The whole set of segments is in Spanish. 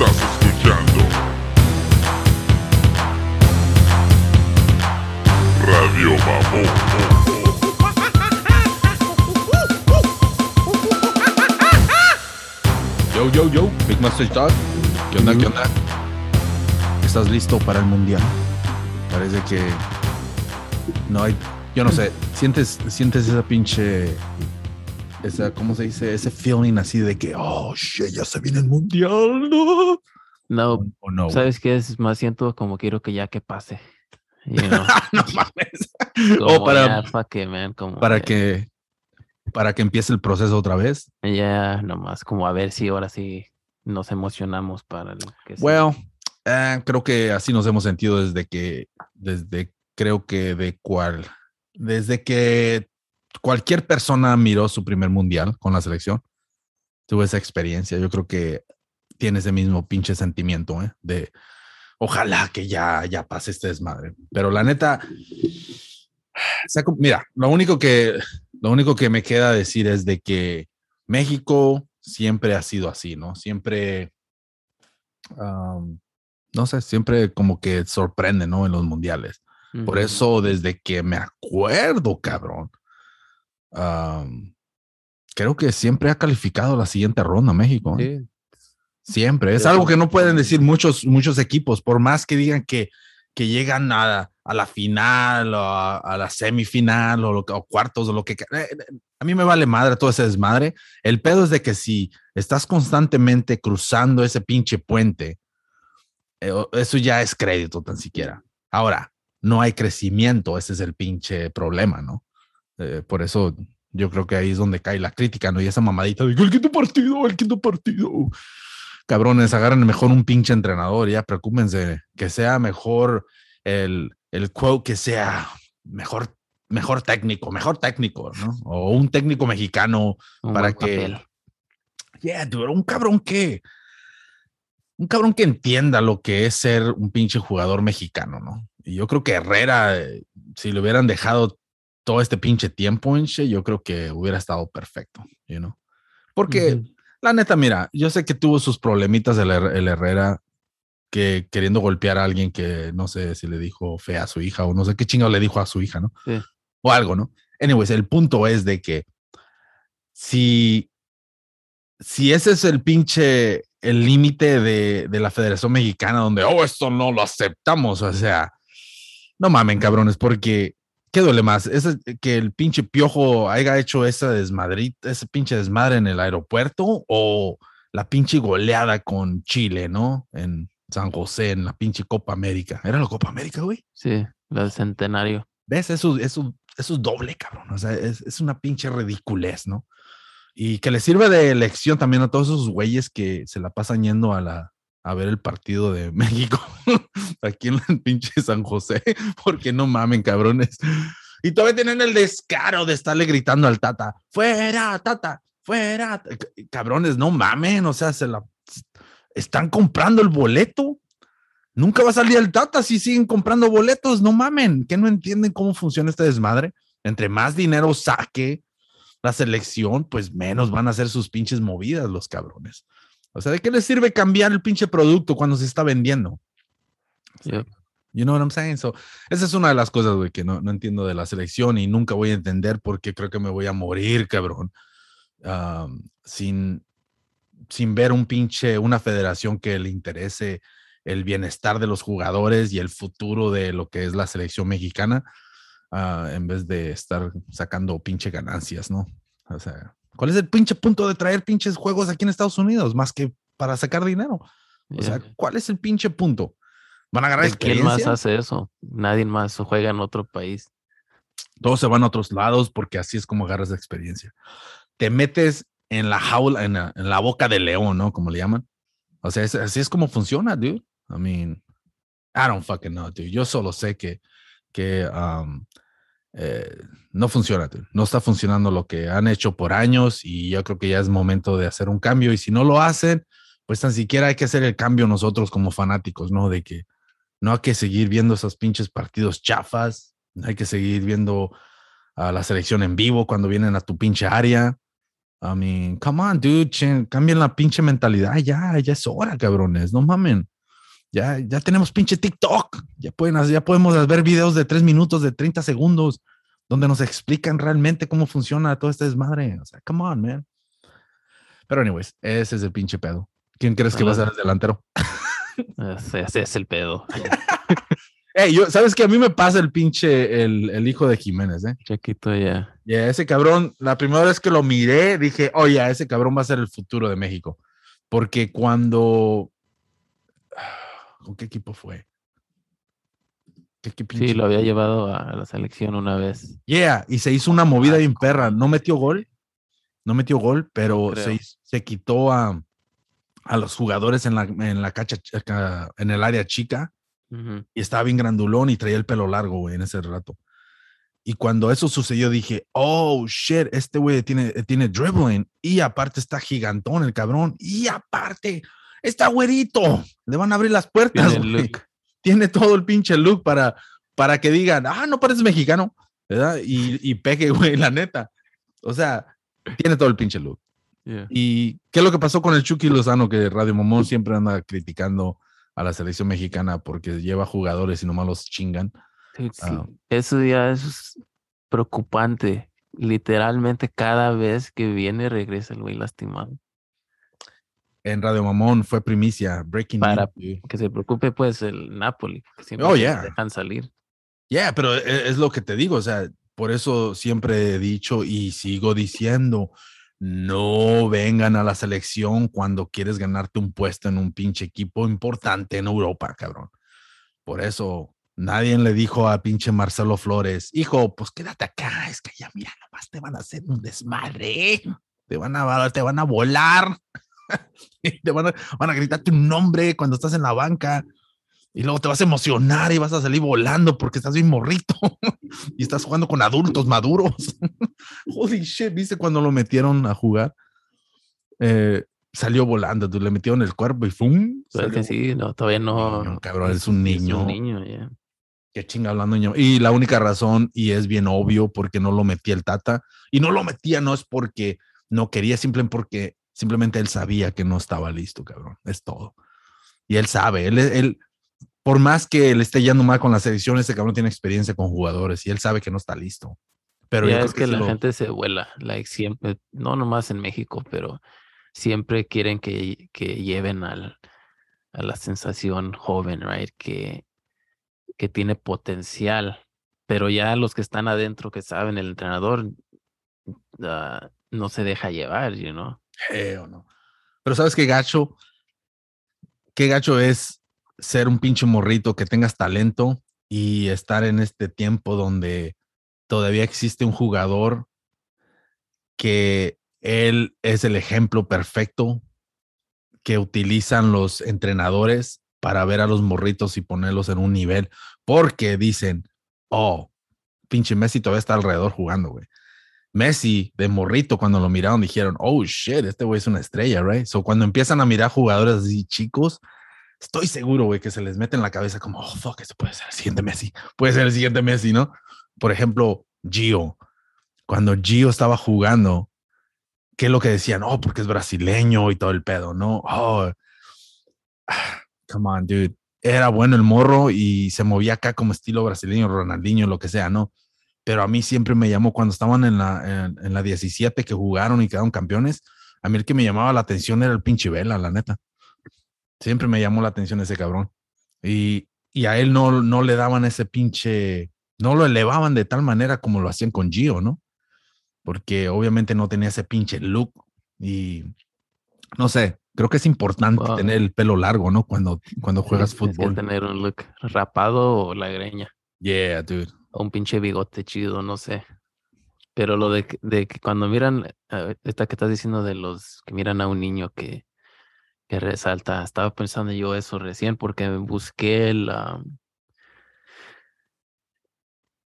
Estás escuchando Radio Mamón. Yo, yo, yo, Big Master Dog. ¿Qué onda, qué onda? ¿Estás listo para el mundial? Parece que no hay, yo no sé, sientes, sientes esa pinche, esa, ¿cómo se dice? Ese feeling así de que, oh, shit, ya se viene el mundial, ¿no? No, ¿O no? ¿sabes qué? Es más siento como quiero que ya que pase. You know, no mames. como O para, fuck it, man, como para ya- que, para que empiece el proceso otra vez. Ya, nomás, como a ver si ahora sí nos emocionamos para lo que. Well, eh, creo que así nos hemos sentido desde que, desde creo que de cual, desde que cualquier persona miró su primer mundial con la selección, tuvo esa experiencia. Yo creo que tiene ese mismo pinche sentimiento, ¿eh? De ojalá que ya, ya pase este desmadre. Pero la neta, saco- mira, lo único que, lo único que me queda decir es de que México siempre ha sido así, ¿no? Siempre no sé, siempre como que sorprende, ¿no? En los mundiales. Por eso, desde que me acuerdo, cabrón, creo que siempre ha calificado la siguiente ronda México. ¿eh? Sí, Siempre. Es algo que no pueden decir muchos, muchos equipos, por más que digan que, que llegan a, a la final o a, a la semifinal o, lo que- o cuartos o lo que... eh, eh, A mí me vale madre todo ese desmadre. El pedo es de que si estás constantemente cruzando ese pinche puente, eso ya es crédito tan siquiera. Ahora, no hay crecimiento, ese es el pinche problema, ¿no? Eh, por eso yo creo que ahí es donde cae la crítica, ¿no? Y esa mamadita de el quinto partido, el quinto partido. Cabrones, agarren mejor un pinche entrenador, ya preocúpense que sea mejor el, el quote, que sea mejor, mejor técnico, mejor técnico, ¿no? O un técnico mexicano un para que papel. Yeah, dude, un cabrón que. Un cabrón que entienda lo que es ser un pinche jugador mexicano, ¿no? Y yo creo que Herrera, eh, si le hubieran dejado todo este pinche tiempo yo creo que hubiera estado perfecto, you know? Porque la neta, mira, yo sé que tuvo sus problemitas el Herrera que queriendo golpear a alguien que no sé si le dijo fea a su hija o no sé qué chingado le dijo a su hija, ¿no? Sí. O algo, ¿no? Anyways, el punto es de que si, si ese es el pinche, el límite de, de la Federación Mexicana donde, oh, esto no lo aceptamos, o sea, no mamen, cabrones, porque ¿qué duele más? ¿Es que el pinche piojo haya hecho esa desmadrita, ese pinche desmadre en el aeropuerto o la pinche goleada con Chile, ¿no? En San José, en la pinche Copa América. ¿Era la Copa América, güey? Sí, la del centenario. ¿Ves? Eso, eso, eso es doble, cabrón. O sea, es, es una pinche ridiculez, ¿no? Y que le sirve de lección también a todos esos güeyes que se la pasan yendo a la a ver el partido de México aquí en el pinche San José, porque no mamen, cabrones. Y todavía tienen el descaro de estarle gritando al Tata, fuera, Tata, fuera. Cabrones, no mamen, o sea, se la están comprando el boleto. Nunca va a salir el Tata si siguen comprando boletos, no mamen, que no entienden cómo funciona este desmadre. Entre más dinero saque la selección, pues menos van a hacer sus pinches movidas los cabrones. O sea, ¿de qué les sirve cambiar el pinche producto cuando se está vendiendo? Yep. You know what I'm saying? So, esa es una de las cosas, güey, que no, no entiendo de la selección y nunca voy a entender porque creo que me voy a morir, cabrón, um, sin, sin ver un pinche, una federación que le interese el bienestar de los jugadores y el futuro de lo que es la selección mexicana, ah, en vez de estar sacando pinche ganancias, ¿no? O sea, ¿cuál es el pinche punto de traer pinches juegos aquí en Estados Unidos más que para sacar dinero? O sea, Ya. ¿cuál es el pinche punto? ¿Van a agarrar ¿Quién más hace eso? Nadie más juega en otro país. Todos se van a otros lados porque así es como agarras experiencia. Te metes en la jaula, en la, en la boca del león, ¿no? Como le llaman. O sea, es- así es como funciona, dude. I mean, I don't fucking know, dude. Yo solo sé que, que um, eh, no funciona. No está funcionando lo que han hecho por años y yo creo que ya es momento de hacer un cambio. Y si no lo hacen, pues tan siquiera hay que hacer el cambio nosotros como fanáticos, ¿no? De que no hay que seguir viendo esos pinches partidos chafas, hay que seguir viendo a la selección en vivo cuando vienen a tu pinche área. I mean, come on, dude, cambien la pinche mentalidad. Ya, ya es hora, cabrones. No mamen. Ya, ya tenemos pinche TikTok. Ya pueden, ya podemos ver videos de tres minutos, de 30 segundos, donde nos explican realmente cómo funciona todo este desmadre. O sea, come on, man. Pero, anyways, ese es el pinche pedo. ¿Quién crees que va a ser el delantero? Ese, ese es el pedo. Hey, yo, ¿sabes que A mí me pasa el pinche, el, el hijo de Jiménez, ¿eh? Chiquito ya. Ya, ese cabrón, la primera vez que lo miré, dije, oye, ese cabrón va a ser el futuro de México. Porque cuando. ¿Con qué equipo fue? ¿Qué, qué Sí, lo había llevado a la selección una vez. Yeah, y se hizo una movida bien perra. No metió gol, no metió gol, pero se, se quitó a, a los jugadores en la, en la cacha, en el área chica y estaba bien grandulón y traía el pelo largo, güey, en ese rato. Y cuando eso sucedió, dije, oh, shit, este güey tiene, tiene dribbling y aparte está gigantón el cabrón y aparte está güerito. Le van a abrir las puertas. Tiene todo el pinche look para, para que digan, ah, no pareces mexicano, ¿verdad? Y, y pegue, güey, la neta. O sea, tiene todo el pinche look. Yeah. ¿Y qué es lo que pasó con el Chucky Lozano? Que Radio Momón siempre anda criticando a la selección mexicana porque lleva jugadores y nomás los chingan. Sí. Ah. Eso ya es preocupante. Literalmente cada vez que viene regresa el güey lastimado. En Radio Mamón fue primicia, breaking Para- news. Que se preocupe pues el Napoli. que siempre Oh, yeah. dejan salir. Yeah, pero e- es lo que te digo, o sea, por eso siempre he dicho y sigo diciendo, no vengan a la selección cuando quieres ganarte un puesto en un pinche equipo importante en Europa, cabrón. Por eso nadie le dijo a pinche Marcelo Flores, hijo, pues quédate acá, es que ya mira, nomás te van a hacer un desmadre, te van a, te van a volar, y te van a, van a gritar tu nombre cuando estás en la banca. Y luego te vas a emocionar y vas a salir volando porque estás bien morrito y estás jugando con adultos maduros. Holy shit, ¿viste cuando lo metieron a jugar? Eh, salió volando, tú le metieron el cuerpo y ¡fum! Pero es que salió sí, no, todavía no. Niño, cabrón, es un niño. Es un niño, ya. Qué chinga hablando, niño. Y la única razón, y es bien obvio, porque no lo metía el Tata, y no lo metía no es porque no quería, simplemente porque simplemente él sabía que no estaba listo, cabrón. Es todo. Y él sabe, él, él, por más que le esté yendo mal con la selección, ese cabrón tiene experiencia con jugadores y él sabe que no está listo. Pero Ya es que, la lo- gente se vuela, like siempre, no nomás en México, pero siempre quieren que, que lleven al, a la sensación joven, right? Que, que tiene potencial, pero ya los que están adentro, que saben, el entrenador ah, no se deja llevar, you know? No. Pero sabes qué gacho, qué gacho es ser un pinche morrito que tengas talento y estar en este tiempo donde todavía existe un jugador que él es el ejemplo perfecto que utilizan los entrenadores para ver a los morritos y ponerlos en un nivel, porque dicen, oh, pinche Messi todavía está alrededor jugando, güey. Messi de morrito cuando lo miraron dijeron, oh shit, este güey es una estrella, right? So cuando empiezan a mirar jugadores así chicos, estoy seguro, güey, que se les mete en la cabeza como, oh fuck, este puede ser el siguiente Messi, puede ser el siguiente Messi, ¿no? Por ejemplo, Gio, cuando Gio estaba jugando, ¿qué es lo que decían? Oh, porque es brasileño y todo el pedo, ¿no? Oh, come on, dude. Era bueno el morro y se movía acá como estilo brasileño, Ronaldinho, lo que sea, ¿no? Pero a mí siempre me llamó cuando estaban en la, en, en la 17 que jugaron y quedaron campeones. A mí el que me llamaba la atención era el pinche Vela, la neta. Siempre me llamó la atención ese cabrón. Y, y a él no, no le daban ese pinche, no lo elevaban de tal manera como lo hacían con Gio, ¿no? Porque obviamente no tenía ese pinche look y no sé, creo que es importante Wow. tener el pelo largo, ¿no? Cuando, cuando juegas Tienes que fútbol. tener un look rapado o la greña. Yeah, dude. O un pinche bigote chido, no sé. Pero lo de, que- de que cuando miran, eh, esta que estás diciendo de los que miran a un niño que, que resalta, estaba pensando yo eso recién porque busqué el, am,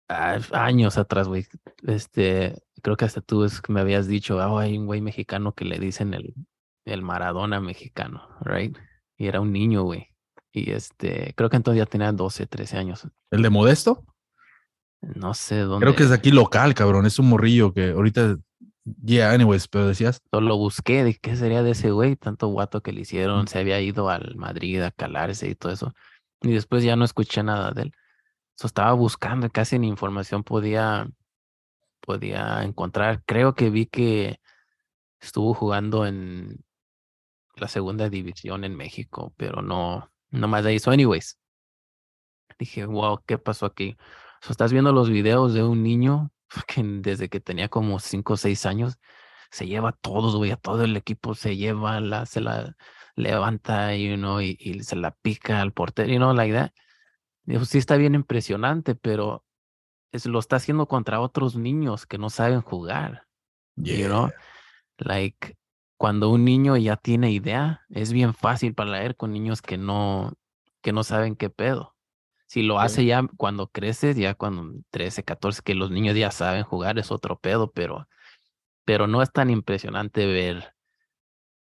ah, años atrás, güey. Este, creo que hasta tú es que me habías dicho, ah, hay un güey mexicano que le dicen el, el Maradona mexicano, right? Y era un niño, güey. Y este, creo que entonces ya tenía 12, 13 años. ¿El de Modesto? No sé dónde. Creo que es de aquí local, cabrón. Es un morrillo que ahorita Yeah, anyways, pero decías. Solo busqué de qué sería de ese güey, tanto guato que le hicieron, se había ido al Madrid a calarse y todo eso. Y después ya no escuché nada de él. So, estaba buscando, casi ni información podía, podía encontrar. Creo que vi que estuvo jugando en la segunda división en México, pero no, no más de ahí. So, anyways, dije, wow, ¿qué pasó aquí? So, estás viendo los videos de un niño que desde que tenía como 5 o 6 años se lleva a todos, güey, a todo el equipo se lleva, la, se la levanta you know, y, y se la pica al portero, you know, like that. Dijo, sí está bien impresionante, pero es, lo está haciendo contra otros niños que no saben jugar. You know? Like, cuando un niño ya tiene idea, es bien fácil para leer con niños que no, que no saben qué pedo. Si lo Sí. hace ya cuando creces, ya cuando 13, 14, que los niños ya saben jugar, es otro pedo, pero, pero no es tan impresionante ver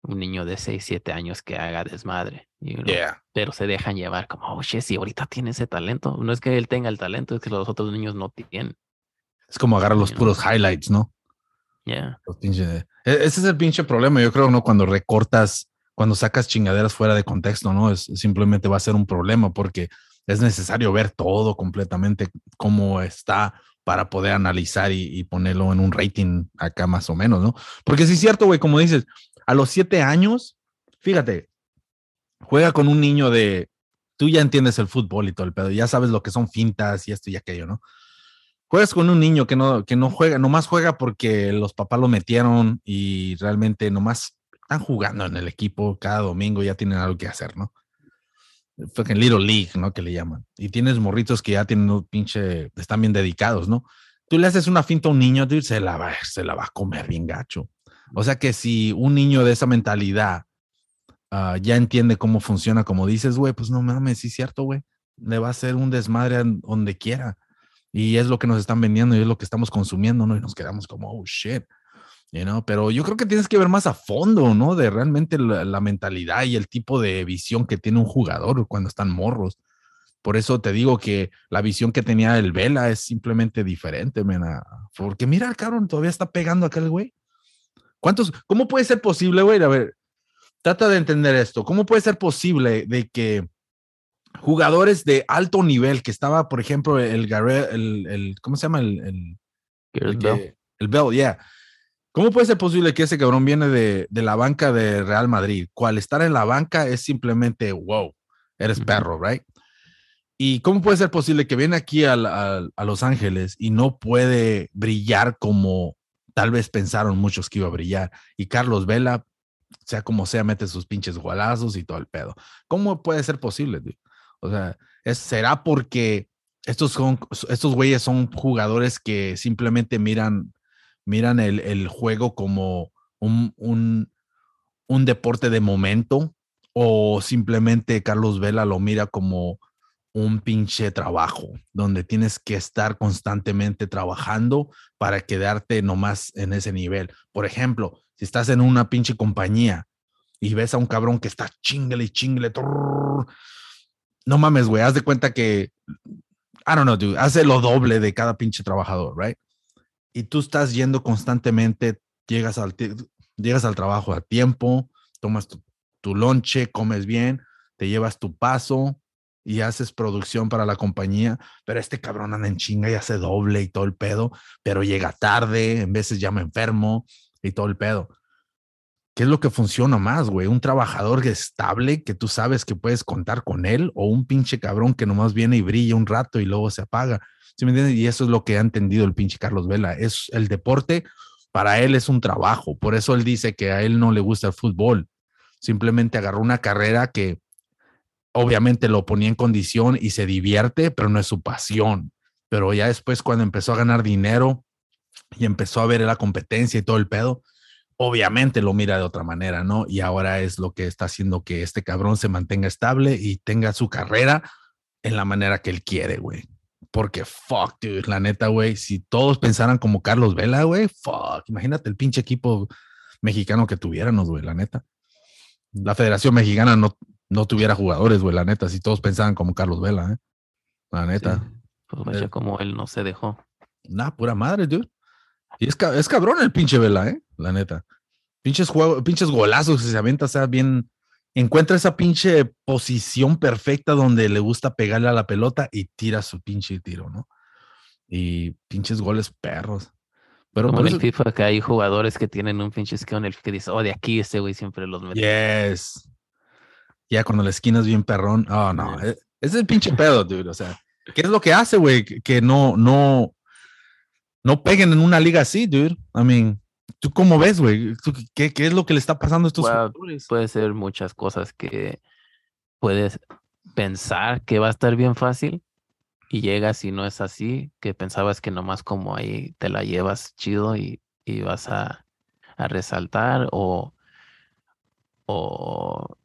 un niño de 6, 7 años que haga desmadre. you know, Yeah. Pero se dejan llevar como, oh, shit, si ahorita tiene ese talento. No es que él tenga el talento, es que los otros niños no tienen. Es como agarrar los You know. puros highlights, ¿no? Yeah. Los e- Ese es el pinche problema, yo creo, ¿no? Cuando recortas, cuando sacas chingaderas fuera de contexto, ¿no? Es simplemente va a ser un problema porque es necesario ver todo completamente cómo está para poder analizar y, ponerlo en un rating acá más o menos, ¿no? Porque sí es cierto, güey, como dices, a los siete años, fíjate, juega con un niño de, tú ya entiendes el fútbol y todo el pedo, ya sabes lo que son fintas y esto y aquello, ¿no? Juegas con un niño que no, que no juega, nomás juega porque los papás lo metieron y realmente nomás están jugando en el equipo cada domingo, ya tienen algo que hacer, ¿no? Fucking Little League, ¿no? Que le llaman. Y tienes morritos que ya tienen un pinche, están bien dedicados, ¿no? Tú le haces una finta a un niño, dude, se la va, se la va a comer bien gacho. O sea que si un niño de esa mentalidad ah, ya entiende cómo funciona, como dices, güey, pues no mames, sí es cierto, güey. Le va a hacer un desmadre donde quiera. Y es lo que nos están vendiendo y es lo que estamos consumiendo, ¿no? Y nos quedamos como, oh, shit. You know? Pero yo creo que tienes que ver más a fondo, ¿no? De realmente la, la mentalidad y el tipo de visión que tiene un jugador cuando están morros. Por eso te digo que la visión que tenía el Vela es simplemente diferente, mena. Porque mira, cabrón, todavía está pegando a aquel güey. ¿Cuántos? ¿Cómo puede ser posible, güey? A ver, trata de entender esto. ¿Cómo puede ser posible de que jugadores de alto nivel, que estaba, por ejemplo, el Garrett, el, el ¿cómo se llama? El, el, el el Bell, yeah. ¿Cómo puede ser posible que ese cabrón viene de, de la banca de Real Madrid? Cual estar en la banca es simplemente, wow, eres perro, right? ¿Y cómo puede ser posible que viene aquí al- a Los Ángeles y no puede brillar como tal vez pensaron muchos que iba a brillar? Y Carlos Vela, sea como sea, mete sus pinches gualazos y todo el pedo. ¿Cómo puede ser posible? O sea, es, ¿será porque estos, son, estos güeyes son jugadores que simplemente miran, miran el, el juego como un, un, un deporte de momento? ¿O simplemente Carlos Vela lo mira como un pinche trabajo, donde tienes que estar constantemente trabajando para quedarte nomás en ese nivel. Por ejemplo, si estás en una pinche compañía y ves a un cabrón que está chingle y chingle, no mames, güey, haz de cuenta que, I don't know, dude, hace lo doble de cada pinche trabajador, right? Y tú estás yendo constantemente, llegas al, llegas al trabajo a tiempo, tomas tu, tu lonche, comes bien, te llevas tu paso y haces producción para la compañía, pero este cabrón anda en chinga y hace doble y todo el pedo, pero llega tarde, en veces llama enfermo y todo el pedo. ¿Qué es lo que funciona más, güey? ¿Un trabajador estable que tú sabes que puedes contar con él o un pinche cabrón que nomás viene y brilla un rato y luego se apaga? ¿Sí me entiendes? Y eso es lo que ha entendido el pinche Carlos Vela. Es el deporte, para él es un trabajo. Por eso él dice que a él no le gusta el fútbol. Simplemente agarró una carrera que obviamente lo ponía en condición y se divierte, pero no es su pasión. Pero ya después cuando empezó a ganar dinero y empezó a ver la competencia y todo el pedo, obviamente lo mira de otra manera, ¿no? Y ahora es lo que está haciendo que este cabrón se mantenga estable y tenga su carrera en la manera que él quiere, güey. Porque fuck, dude, la neta, güey, si todos pensaran como Carlos Vela, güey, fuck, imagínate el pinche equipo mexicano que tuviéramos, güey, la neta. La Federación Mexicana no, no tuviera jugadores, güey, la neta, si todos pensaban como Carlos Vela, ¿eh? La neta. Sí, Pues vaya Eh. como él no se dejó. Nah, pura madre, dude. Y es, es cabrón el pinche Vela, ¿eh? La neta. Pinches, juego, pinches golazos que se avienta, o sea, bien. Encuentra esa pinche posición perfecta donde le gusta pegarle a la pelota y tira su pinche tiro, ¿no? Y pinches goles perros. Pero Como en el FIFA que hay jugadores que tienen un pinche skill en el que dice, oh, de aquí ese güey siempre los mete. Yes. Ya cuando la esquina es bien perrón. Oh, no. Yes. e- Es el pinche pedo, dude. O sea, ¿qué es lo que hace, güey? Que no, no, no peguen en una liga así, dude. I mean, ¿tú cómo ves, güey? ¿Tú ¿Qué, ¿Qué es lo que le está pasando a estos Well, jugadores? Puede ser muchas cosas que puedes pensar que va a estar bien fácil y llegas y no es así, que pensabas que nomás como ahí te la llevas chido y, y vas a, a resaltar o, o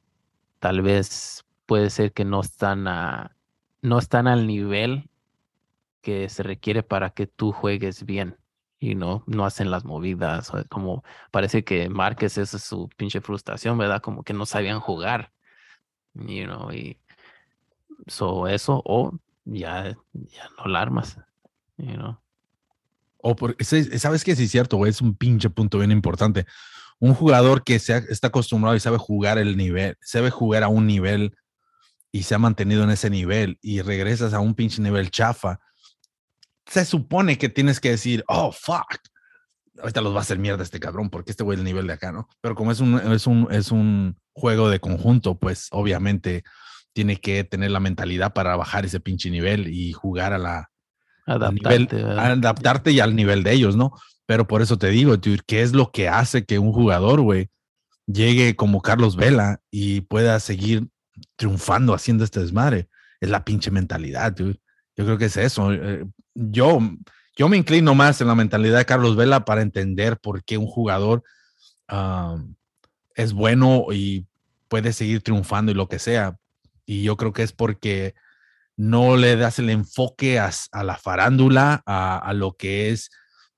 tal vez puede ser que no están a, no están al nivel que se requiere para que tú juegues bien y no, no hacen las movidas, como parece que Márquez es su pinche frustración, ¿verdad? Como que no sabían jugar, you know, y so eso, o ya, ya no la armas, you. O por, ese- ¿Sabes qué? Sí, es cierto. Es un pinche punto bien importante. Un jugador que se está acostumbrado y sabe jugar el nivel, sabe jugar a un nivel y se ha mantenido en ese nivel y regresas a un pinche nivel chafa, se supone que tienes que decir, oh, fuck. Ahorita los va a hacer mierda este cabrón porque este güey es el nivel de acá, ¿no? Pero como es un, es un, es un juego de conjunto, pues obviamente tiene que tener la mentalidad para bajar ese pinche nivel y jugar a la, nivel- Adaptarte, adaptarte y al nivel de ellos, ¿no? Pero por eso te digo, dude, ¿qué es lo que hace que un jugador, güey, llegue como Carlos Vela y pueda seguir triunfando haciendo este desmadre? Es la pinche mentalidad, dude. Yo creo que es eso. Yo, yo me inclino más en la mentalidad de Carlos Vela para entender por qué un jugador es bueno y puede seguir triunfando y lo que sea. Y yo creo que es porque no le das el enfoque a, la farándula, a, a lo que es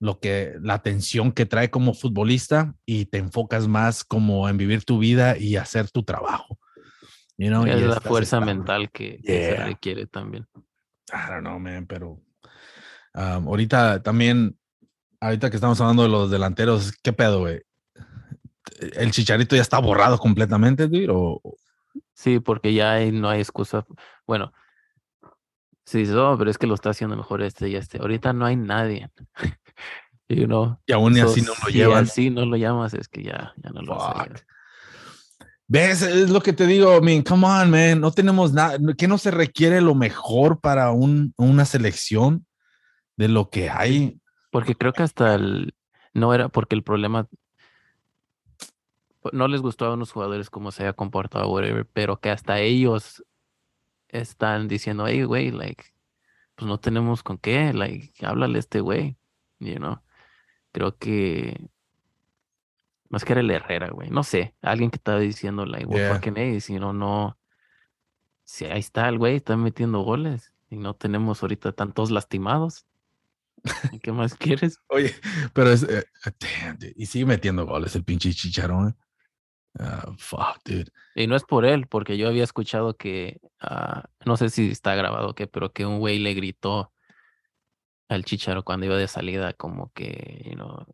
lo que la atención que trae como futbolista y te enfocas más como en vivir tu vida y hacer tu trabajo. You know, es y la fuerza mental que, que se requiere también. I don't know, man, pero um, ahorita también, ahorita que estamos hablando de los delanteros, ¿qué pedo, güey? ¿El chicharito ya está borrado completamente, dude? ¿O, Sí, porque ya hay- no hay excusa. Bueno, sí, dices, "Oh, pero es que lo está haciendo mejor este y este. Ahorita no hay nadie. you know, y aún so así no lo si llevan? así no lo llamas, es que ya, ya no lo. ¿Ves? Es lo que te digo, I mean, come on, man. No tenemos nada. ¿Qué no se requiere lo mejor para un, una selección de lo que hay? Porque creo que hasta el, no era porque el problema no les gustó a unos jugadores cómo se haya comportado, whatever, pero que hasta ellos están diciendo, hey, güey, like, pues no tenemos con qué, like, háblale a este güey, you know. Creo que más que era el Herrera, güey, no sé, alguien que estaba diciendo, like, what Yeah. fucking ace, you know, no, si ahí está el güey, está metiendo goles y no tenemos ahorita tantos lastimados. ¿Qué más quieres? Oye, pero es. eh, damn, dude, y sigue metiendo goles el pinche chicharón. eh. Ah, fuck, dude. Y no es por él, porque yo había escuchado que, ah, no sé si está grabado o qué, pero que un güey le gritó al Chicharo cuando iba de salida, como que, you know,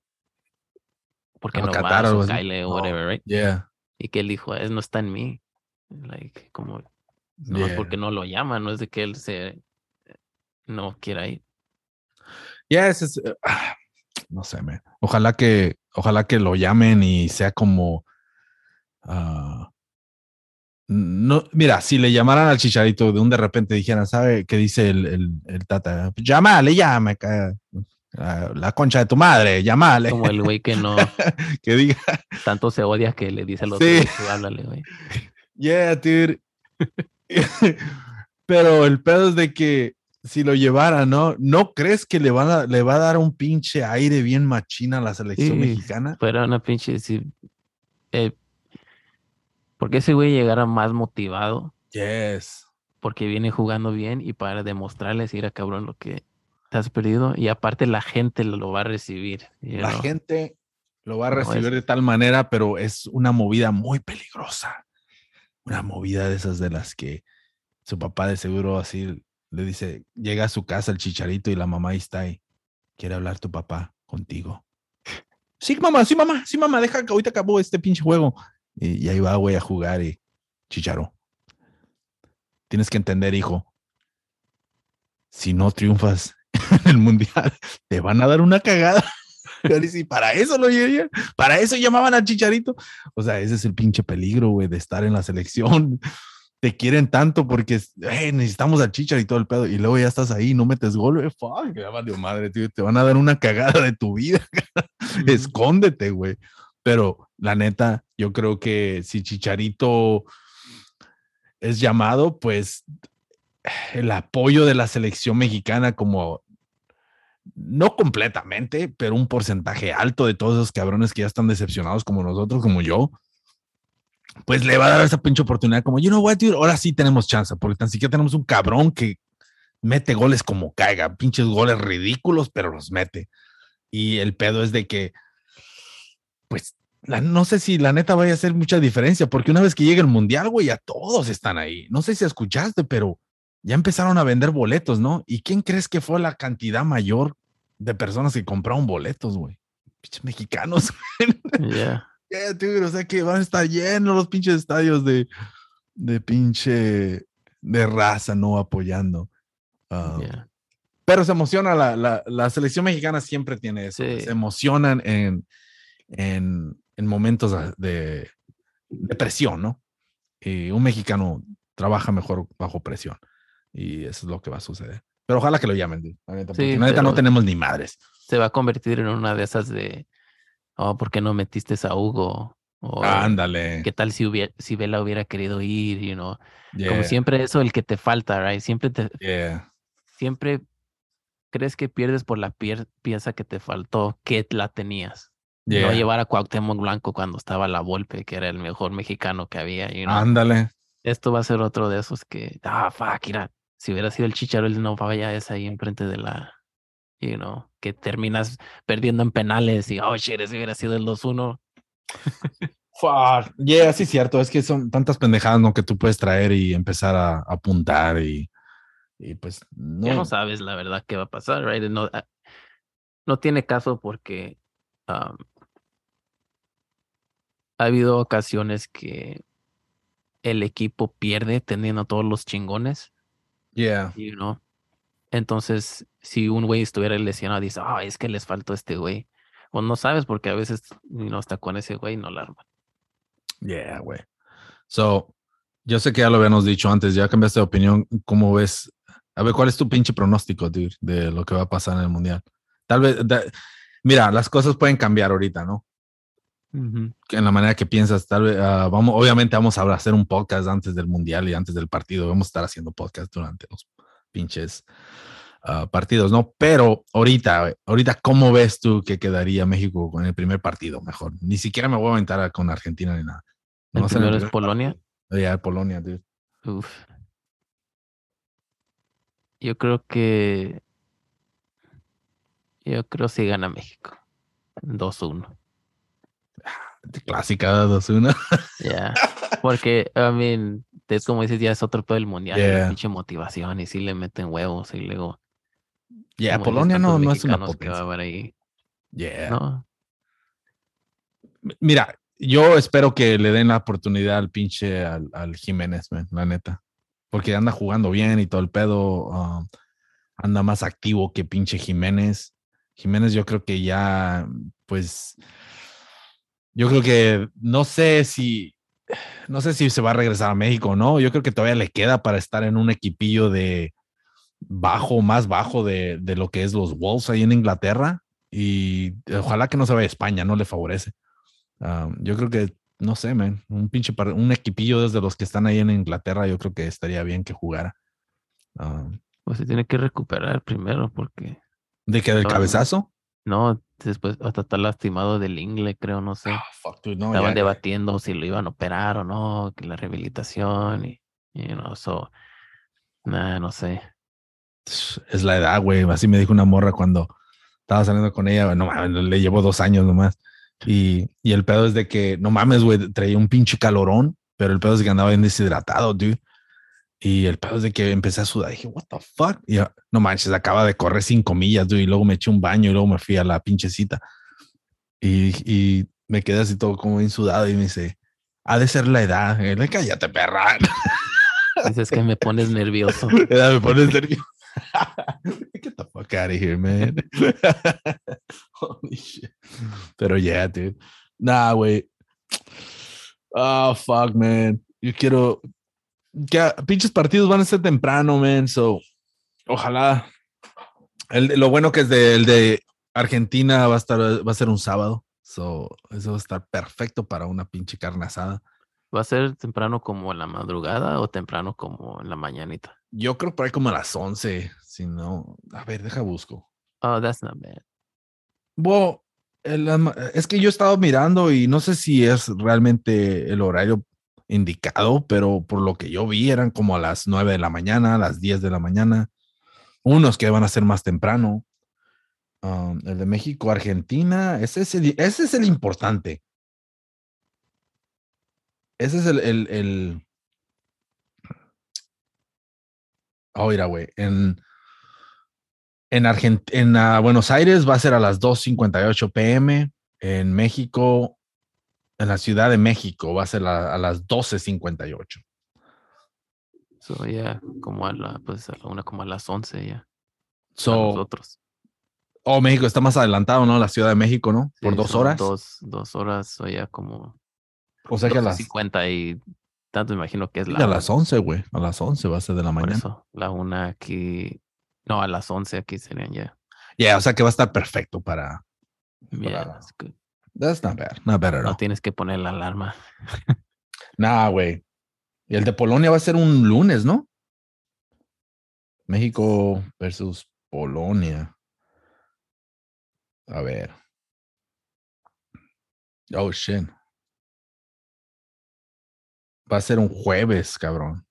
¿por qué A no Qatar vas o. Kyle whatever, right? Yeah. Y que él dijo, es no está en mí. Like, como, no es yeah. porque no lo llama, no es de que él se no quiera ir. Yes, es, eh, ah, no sé, man. Ojalá que, ojalá que lo llamen y sea como. ah, no, mira, si le llamaran al chicharito de un de repente dijeran, ¿sabe qué dice el, el, el tata? Llámale, llame, ah, la concha de tu madre, llámale. Como el güey que no que diga, tanto se odia que le dice a los Sí. otros, "Tú háblale, güey. yeah, dude. Pero el pedo es de que si lo llevara, ¿no? ¿No crees que le, van a, le va a dar un pinche aire bien machina a la selección Sí, mexicana? Fuera una pinche, sí, eh, porque ese güey llegara más motivado Yes. porque viene jugando bien y para demostrarles, ir a cabrón, lo que te has perdido. Y aparte la gente lo, va a recibir. La know. gente lo va a No, es- recibir de tal manera, pero es una movida muy peligrosa. Una movida de esas de las que su papá de seguro así le dice, llega a su casa el chicharito y la mamá ahí está y quiere hablar tu papá contigo. Sí, mamá, sí, mamá, sí, mamá, deja que ahorita acabó este pinche juego. Y, ahí va, güey, a jugar y chicharo. Tienes que entender, hijo. Si no triunfas en el mundial, te van a dar una cagada. Y para eso lo para eso llamaban al chicharito. O sea, ese es el pinche peligro, güey, de estar en la selección. Te quieren tanto porque "Eh, necesitamos al chicharito y todo el pedo. Y luego ya estás ahí, no metes gol, güey. Fuck, ya valió madre, tío. Te van a dar una cagada de tu vida. Escóndete, güey. Pero la neta, yo creo que si Chicharito es llamado, pues el apoyo de la selección mexicana como no completamente, pero un porcentaje alto de todos esos cabrones que ya están decepcionados como nosotros, como yo, pues le va a dar esa pinche oportunidad como, you know what, dude, ahora sí tenemos chance, porque tan siquiera tenemos un cabrón que mete goles como caiga, pinches goles ridículos, pero los mete. Y el pedo es de que, pues, no sé si la neta vaya a hacer mucha diferencia, porque una vez que llegue el mundial, güey, ya todos están ahí. No sé si escuchaste, pero ya empezaron a vender boletos, ¿no? ¿Y quién crees que fue la cantidad mayor de personas que compraron boletos, güey? Pinches mexicanos. Yeah. Ya, dude, o sea que van a estar llenos los pinches estadios de, de pinche de raza, no apoyando. Ah, yeah. Pero se emociona, la, la, la selección mexicana siempre tiene eso. Sí. Se emocionan en, en, en momentos de, de presión, ¿no? Y un mexicano trabaja mejor bajo presión. Y eso es lo que va a suceder. Pero ojalá que lo llamen, dude, la neta, porque Sí, la neta no tenemos ni madres. Se va a convertir en una de esas de, oh, ¿por qué no metiste a Hugo? O, Ándale. ¿Qué tal si, hubiera, si Vela hubiera querido ir? You know? Como siempre eso, el que te falta, right? Siempre te, yeah, siempre crees que pierdes por la pier- pieza que te faltó, que la tenías. No llevar a Cuauhtémoc Blanco cuando estaba la Volpe, que era el mejor mexicano que había. you know. Ándale. Esto va a ser otro de esos que, ah, fuck, mira, si hubiera sido el Chicharo, él no vaya esa ahí enfrente de la, you know, que terminas perdiendo en penales y, oh, shit, ese hubiera sido el 2-1. Fuck. Yeah, sí, cierto. Es que son tantas pendejadas, ¿no? Que tú puedes traer y empezar a, a apuntar y, y pues no. Ya no sabes la verdad qué va a pasar, right? No, ah, no tiene caso porque um, ha habido ocasiones que el equipo pierde teniendo a todos los chingones, Yeah. you know. Entonces, si un güey estuviera lesionado, dice, ah, es que les faltó este güey. O no sabes porque a veces no está con ese güey no la arman. Yeah, güey. So, yo sé que ya lo habíamos dicho antes, ya cambiaste de opinión. ¿Cómo ves? A ver, ¿cuál es tu pinche pronóstico, dude, de lo que va a pasar en el mundial? Tal vez, da- mira, las cosas pueden cambiar ahorita, ¿no? Que En la manera que piensas, tal vez, ah, vamos, obviamente vamos a hacer un podcast antes del mundial y antes del partido. Vamos a estar haciendo podcast durante los pinches ah, partidos, ¿no? Pero ahorita, ahorita, ¿cómo ves tú que quedaría México con el primer partido? Mejor, ni siquiera me voy a aventar con Argentina ni nada. El en el primero es Polonia. partido. Ya, Polonia, dude. Uf. Yo creo que. Yo creo que sí gana México. 2-1. Clásica 2-1. Ya. Porque, I mean, es como dices, ya es otro pedo del mundial. Yeah. pinche motivación. Y sí le meten huevos. Y luego. Como dices, Polonia no, no es una que potencia. ahí. Yeah. No. Mira, yo espero que le den la oportunidad al pinche al, al Jiménez, man, la neta. Porque anda jugando bien y todo el pedo. um, anda más activo que pinche Jiménez. Jiménez, yo creo que ya, pues, yo creo que no sé si, no sé si se va a regresar a México o no. Yo creo que todavía le queda para estar en un equipillo de bajo, más bajo de, de lo que es los Wolves ahí en Inglaterra. Y ojalá que no se vaya a España, no le favorece. Um, yo creo que, no sé, man, un pinche, par- un equipillo desde los que están ahí en Inglaterra, yo creo que estaría bien que jugara. Um, Pues se tiene que recuperar primero. Porque. ¿De que del No, no. cabezazo? No, después hasta está lastimado del ingle, creo, no sé. Ah, fuck, dude, no, Estaban ya- debatiendo si lo iban a operar o no, que la rehabilitación y, you know, so, nah, no sé. Es la edad, güey. Así me dijo una morra cuando estaba saliendo con ella. No mames, le llevo dos años nomás. Y, y el pedo es de que, no mames, güey, traía un pinche calorón, pero el pedo es que andaba bien deshidratado, dude. Y el pedo es de que empecé a sudar. Dije, what the fuck? Y yo, no manches, acaba de correr cinco millas, dude. Y luego me eché un baño y luego me fui a la pinche cita. Y, y me quedé así todo como insudado y me dice, ha de ser la edad. Y le cállate, perra. Dices que me pones nervioso. Me pones nervioso. Get the fuck out of here, man. Holy shit. Pero yeah, dude. Nah, güey. Oh, fuck, man. Yo quiero. Ya, pinches partidos van a ser temprano, man. So, ojalá. El, lo bueno que es de, el de Argentina va a estar, va a ser un sábado. So, eso va a estar perfecto para una pinche carne asada. ¿Va a ser temprano como en la madrugada o temprano como en la mañanita? Yo creo por ahí como a las 11. Si no, a ver, deja busco. Oh, that's not bad. Bueno, el es que yo he estado mirando y no sé si es realmente el horario indicado, pero por lo que yo vi eran como a las 9 de la mañana, a las 10 de la mañana. Unos que van a ser más temprano. Um, el de México, Argentina, ese es el, ese es el importante. Ese es el, el, el... Oh, mira, güey. En, en, Argent- en ah, Buenos Aires va a ser a las 2.58 pm. En México, en la Ciudad de México, va a ser a, a las 12.58. So, ya, como a la, pues a la una, como a las 11 ya. para So, nosotros. oh, México está más adelantado, ¿no? La Ciudad de México, ¿no? Por dos horas. Dos, dos horas o ya como o sea que a las, 50 y tanto me imagino que es la a las 11, güey. A las 11 va a ser de la mañana. eso, la una aquí, no, a las 11 aquí serían ya. Yeah, o sea que va a estar perfecto para. Yeah, Claro. that's good. That's not bad. Not bad at No all. tienes que poner la alarma. Nah, güey. Y el de Polonia va a ser un lunes, ¿no? México versus Polonia. A ver. Oh, shit. Va a ser un jueves, cabrón.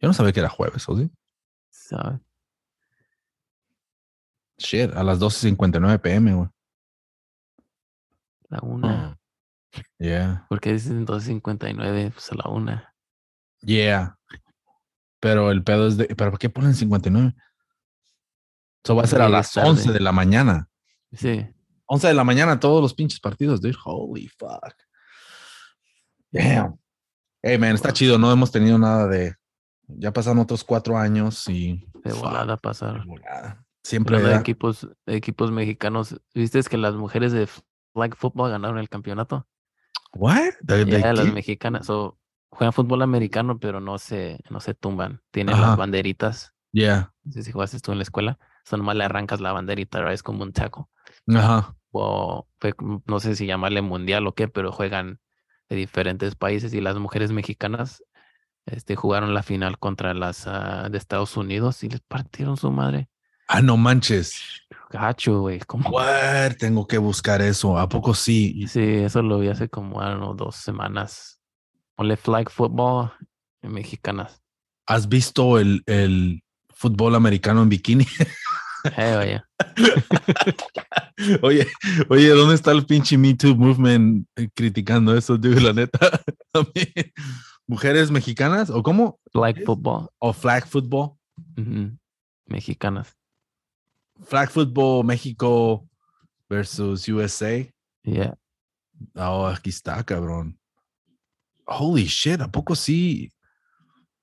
Yo no sabía que era jueves, ¿o sí? ¿sabes? Shit, a las 12.59 pm, güey. La una. Yeah. Porque dicen 2.59, pues a la una. Yeah. Pero el pedo es de. ¿Pero por qué ponen 59? Eso va a Porque ser a las tarde. 11 de la mañana. Sí, 11 de la mañana todos los pinches partidos, dude. Holy fuck. Damn. Hey, man, está chido. No hemos tenido nada de. Ya pasaron otros cuatro años y. de volada de pasar. volada. Siempre. De equipos, de equipos mexicanos, ¿viste que las mujeres de flag football ganaron el campeonato? What? ¿De, de Ya, las mexicanas, so, juegan fútbol americano, pero no se, no se tumban. Tienen Ajá. las banderitas. Yeah. No sé si jugaste tú en la escuela. Eso nomás le arrancas la banderita, ¿verdad? es como un taco. Ajá. O no sé si llamarle mundial o qué, pero juegan de diferentes países y las mujeres mexicanas este, jugaron la final contra las ah, de Estados Unidos y les partieron su madre. Ah, no manches. Gacho, güey. What? Tengo que buscar eso. ¿A poco sí? Sí, eso lo vi hace como, know, dos semanas. Ponle flag football en mexicanas. ¿Has visto el, el fútbol americano en bikini? Eh, vaya. Oye, oye, ¿dónde está el pinche Me Too movement eh, criticando eso, dude? La neta. ¿Mujeres mexicanas? ¿O cómo? Flag football. ¿O flag football? Mexicanas. Flag football México versus USA. Yeah. Oh, aquí está, cabrón. Holy shit, ¿a poco sí?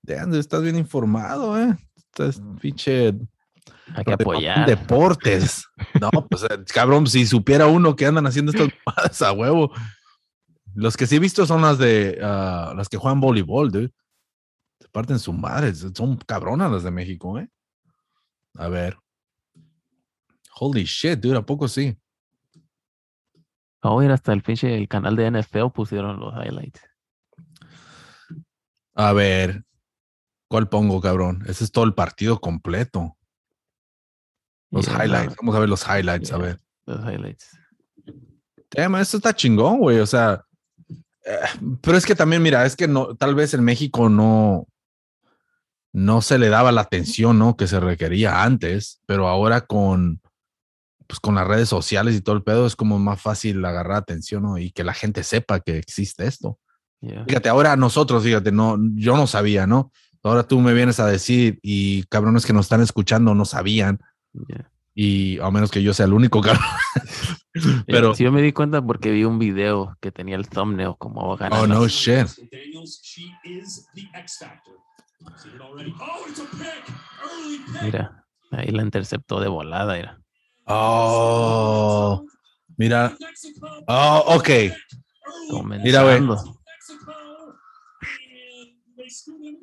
Dude, estás bien informado, ¿eh? Estás pinche Hay que apoyar. Deportes. No, pues eh, cabrón, si supiera uno que andan haciendo estas mamadas a huevo. Los que sí he visto son las de ah, las que juegan voleibol, dude. Se parten su madre. Son cabronas las de México, ¿eh? A ver. Holy shit, dude, ¿a poco sí? Hoy hasta el pinche el canal de NFL pusieron los highlights. A ver. ¿Cuál pongo, cabrón? Ese es todo el partido completo. Los Yeah, highlights. Vamos a ver los highlights, a ver. Los highlights. Damn, eso está chingón, güey. O sea, eh, pero es que también, mira, es que no, tal vez en México no, no se le daba la atención, ¿no? Que se requería antes, pero ahora con, pues con las redes sociales y todo el pedo es como más fácil agarrar atención, ¿no? Y que la gente sepa que existe esto. Yeah. Fíjate, ahora nosotros, fíjate, no, yo no sabía, ¿no? Ahora tú me vienes a decir y cabrones que nos están escuchando no sabían Yeah. Y a menos que yo sea el único, cabrón. Pero, Sí, yo me di cuenta porque vi un video que tenía el thumbnail como ganar. oh no shit. Oh, it's a pick. Early pick. Mira, ahí la interceptó de volada. Mira. Oh, mira. Oh, ok. Mira, güey.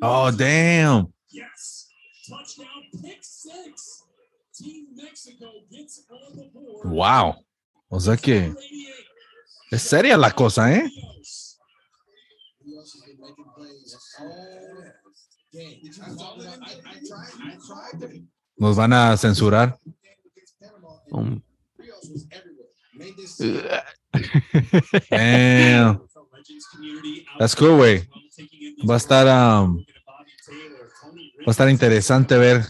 Oh, damn. Yes. Touchdown pick six. Wow. O sea que es seria la cosa, ¿eh? Nos van a censurar. Un- Damn. That's cool, güey. Va a estar, um, va a estar interesante ver.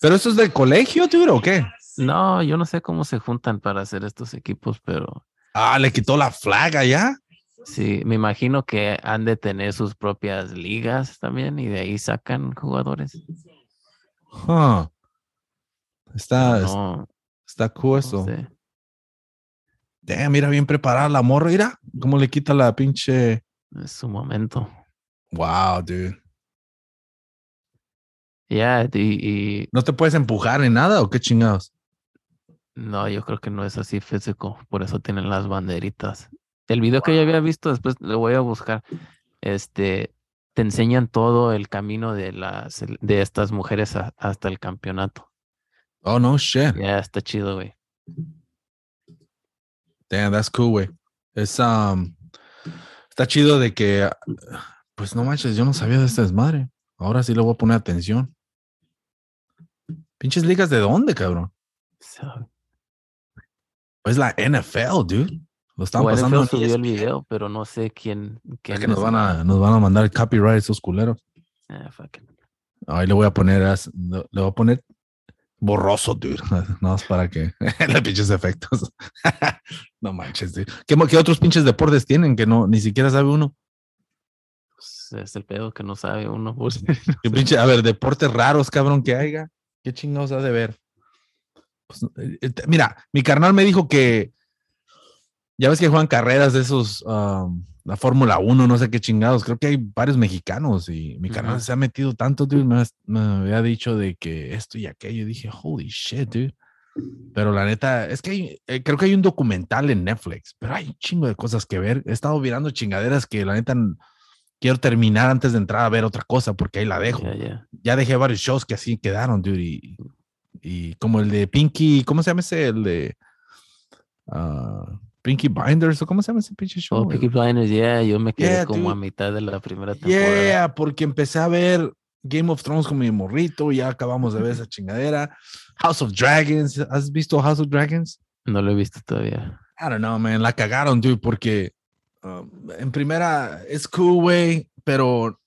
Pero eso es del colegio, tío, ¿o qué? No, yo no sé cómo se juntan para hacer estos equipos, pero Ah, le quitó la flaga ya. sí, me imagino que han de tener sus propias ligas también y de ahí sacan jugadores. Huh. Está, No, está cool no eso. sé. Damn, mira bien preparada la morra, mira cómo le quita la pinche. Es su momento. Wow, dude. Ya, y, y ¿No te puedes empujar ni nada o qué chingados? no, yo creo que no es así físico, por eso tienen las banderitas. El video que yo había visto, después lo voy a buscar. Este, te enseñan todo el camino de las de estas mujeres a- hasta el campeonato. Oh, no shit. Ya está chido, güey. Damn, that's cool, güey. Es, um, está chido de que, pues no manches, yo no sabía de este desmadre. Ahora sí le voy a poner atención. Pinches ligas de dónde, cabrón? So, Es la NFL, dude. Lo están Bueno, pasando. subió el ESPN. video, pero no sé quién. Es que nos van a, nos van a mandar el copyright esos culeros. Ah. Ahí le voy a poner, le voy a poner borroso, dude. Nada más para que le pinches efectos. no manches, dude. ¿Qué, otros pinches deportes tienen que no ni siquiera sabe uno? Pues, es el pedo que no sabe uno. pues. ¿Qué pinche, a ver, deportes raros, cabrón, que haya. ¿Qué chingados ha de ver? Pues, eh, eh, mira, mi carnal me dijo que ya ves que juegan carreras de esos, la Fórmula 1, no sé qué chingados. Creo que hay varios mexicanos y mi carnal se ha metido tanto, dude. Me, me había dicho de que esto y aquello. Dije, holy shit, dude. Pero la neta, es que hay- eh, creo que hay un documental en Netflix, pero hay un chingo de cosas que ver. He estado mirando chingaderas que la neta quiero terminar antes de entrar a ver otra cosa porque ahí la dejo Ya, dejé varios shows que así quedaron, dude. Y, y como el de Pinky, ¿cómo se llama ese? El de ah, Pinky Binders, o cómo se llama ese pinche show? Oh, Peaky Blinders, yeah, yo me quedé Yeah, como a mitad de la primera temporada. yeah, porque empecé a ver Game of Thrones con mi morrito, ya acabamos de ver esa chingadera. House of Dragons, ¿has visto House of Dragons? No lo he visto todavía. I don't know, man, la cagaron, dude, porque um, en primera es cool, güey, pero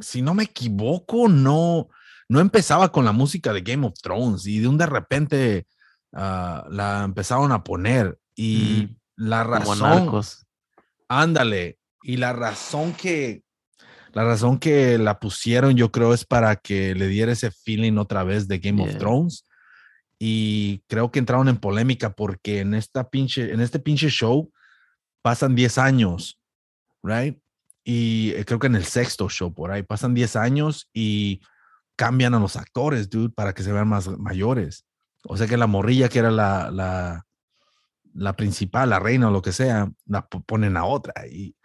si no me equivoco, no, no empezaba con la música de Game of Thrones y de un de repente ah, la empezaron a poner y la razón, ándale, y la razón que, la razón que la pusieron yo creo es para que le diera ese feeling otra vez de Game of. Thrones. Y creo que entraron en polémica porque en esta pinche, en este pinche show pasan 10 años, right? Y eh, creo que en el sexto show por ahí pasan 10 años y cambian a los actores, dude, para que se vean más mayores. O sea que la morrilla que era la, la, la principal, la reina o lo que sea, la po- ponen a otra y,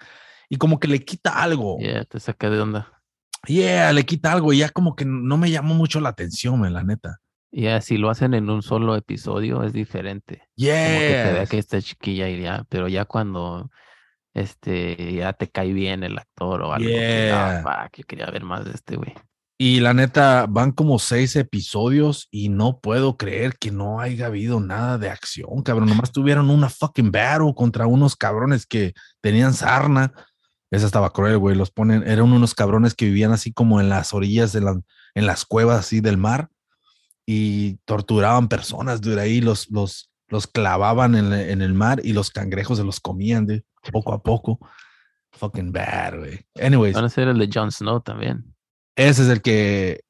y como que le quita algo. Yeah, te saca de onda. Yeah, le quita algo y ya como que no me llamó mucho la atención, la neta. Ya, si lo hacen en un solo episodio es diferente. Como que te vea Yeah. que está chiquilla y ya, pero ya cuando este ya te cae bien el actor o algo. que, ah, Yeah. fuck, yo quería ver más de este güey. Y la neta, van como seis episodios y no puedo creer que no haya habido nada de acción, cabrón. Nomás tuvieron una fucking battle contra unos cabrones que tenían sarna. Esa estaba cruel, güey. Los ponen, eran unos cabrones que vivían así como en las orillas de la, en las cuevas así del mar y torturaban personas, dude. Ahí los, los, los clavaban en, en el mar y los cangrejos se los comían, de poco a poco. Fucking bad, güey. Anyways. Van a ser el de Jon Snow también. Ese es el que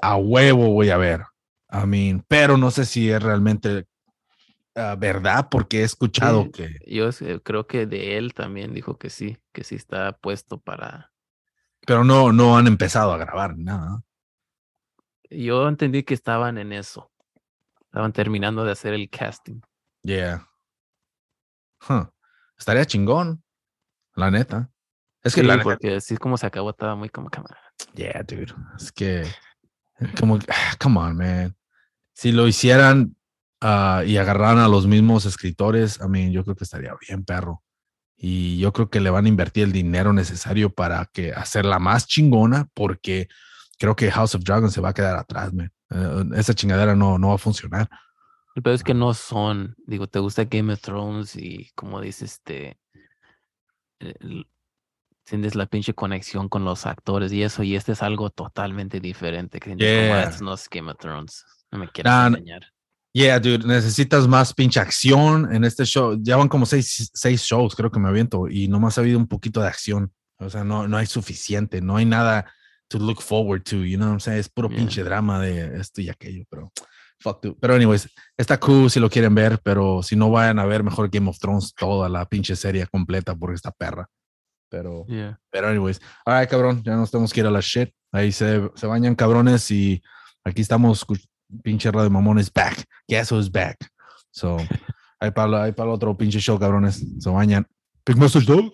a huevo voy a ver. I mean, pero no sé si es realmente ah, verdad porque he escuchado Sí. que Yo eh, creo que de él también dijo que sí, que sí está puesto para. pero no no han empezado a grabar nada. Yo entendí que estaban en eso. Estaban terminando de hacer el casting. Yeah. Huh. Estaría chingón, la neta. Es que Sí, la neta, porque así como se acabó, estaba muy como cámara. yeah, dude. Es que como come on, man. Si lo hicieran ah, y agarraran a los mismos escritores, I mean, yo creo que estaría bien, perro. Y yo creo que le van a invertir el dinero necesario para que hacerla más chingona, porque creo que House of Dragons se va a quedar atrás, man. Eh, esa chingadera no, no va a funcionar. El peor es que no son, digo, te gusta Game of Thrones y como dices, este, el- tienes la pinche conexión con los actores y eso, y este es algo totalmente diferente. Que sientes como, "Ah, Yeah. no es Game of Thrones, no me quieres Nah, engañar. Yeah, dude, necesitas más pinche acción en este show. Ya van como seis, seis shows, creo que me aviento, y nomás ha habido un poquito de acción. O sea, no, no hay suficiente, no hay nada to look forward to, you know what I'm saying? Es puro Yeah. pinche drama de esto y aquello, pero fuck, dude. Pero, anyways, está cool si lo quieren ver, pero si no vayan a ver, mejor Game of Thrones, toda la pinche serie completa, porque está perra. Pero, Yeah. pero, anyways, alright, cabrón, ya nos tenemos que ir a la shit. Ahí se, se bañan cabrones y aquí estamos, pinche radio mamón is back. Guess who's back? So, ahí para, ahí para otro pinche show, cabrones. Se bañan. Big Mustard Dog.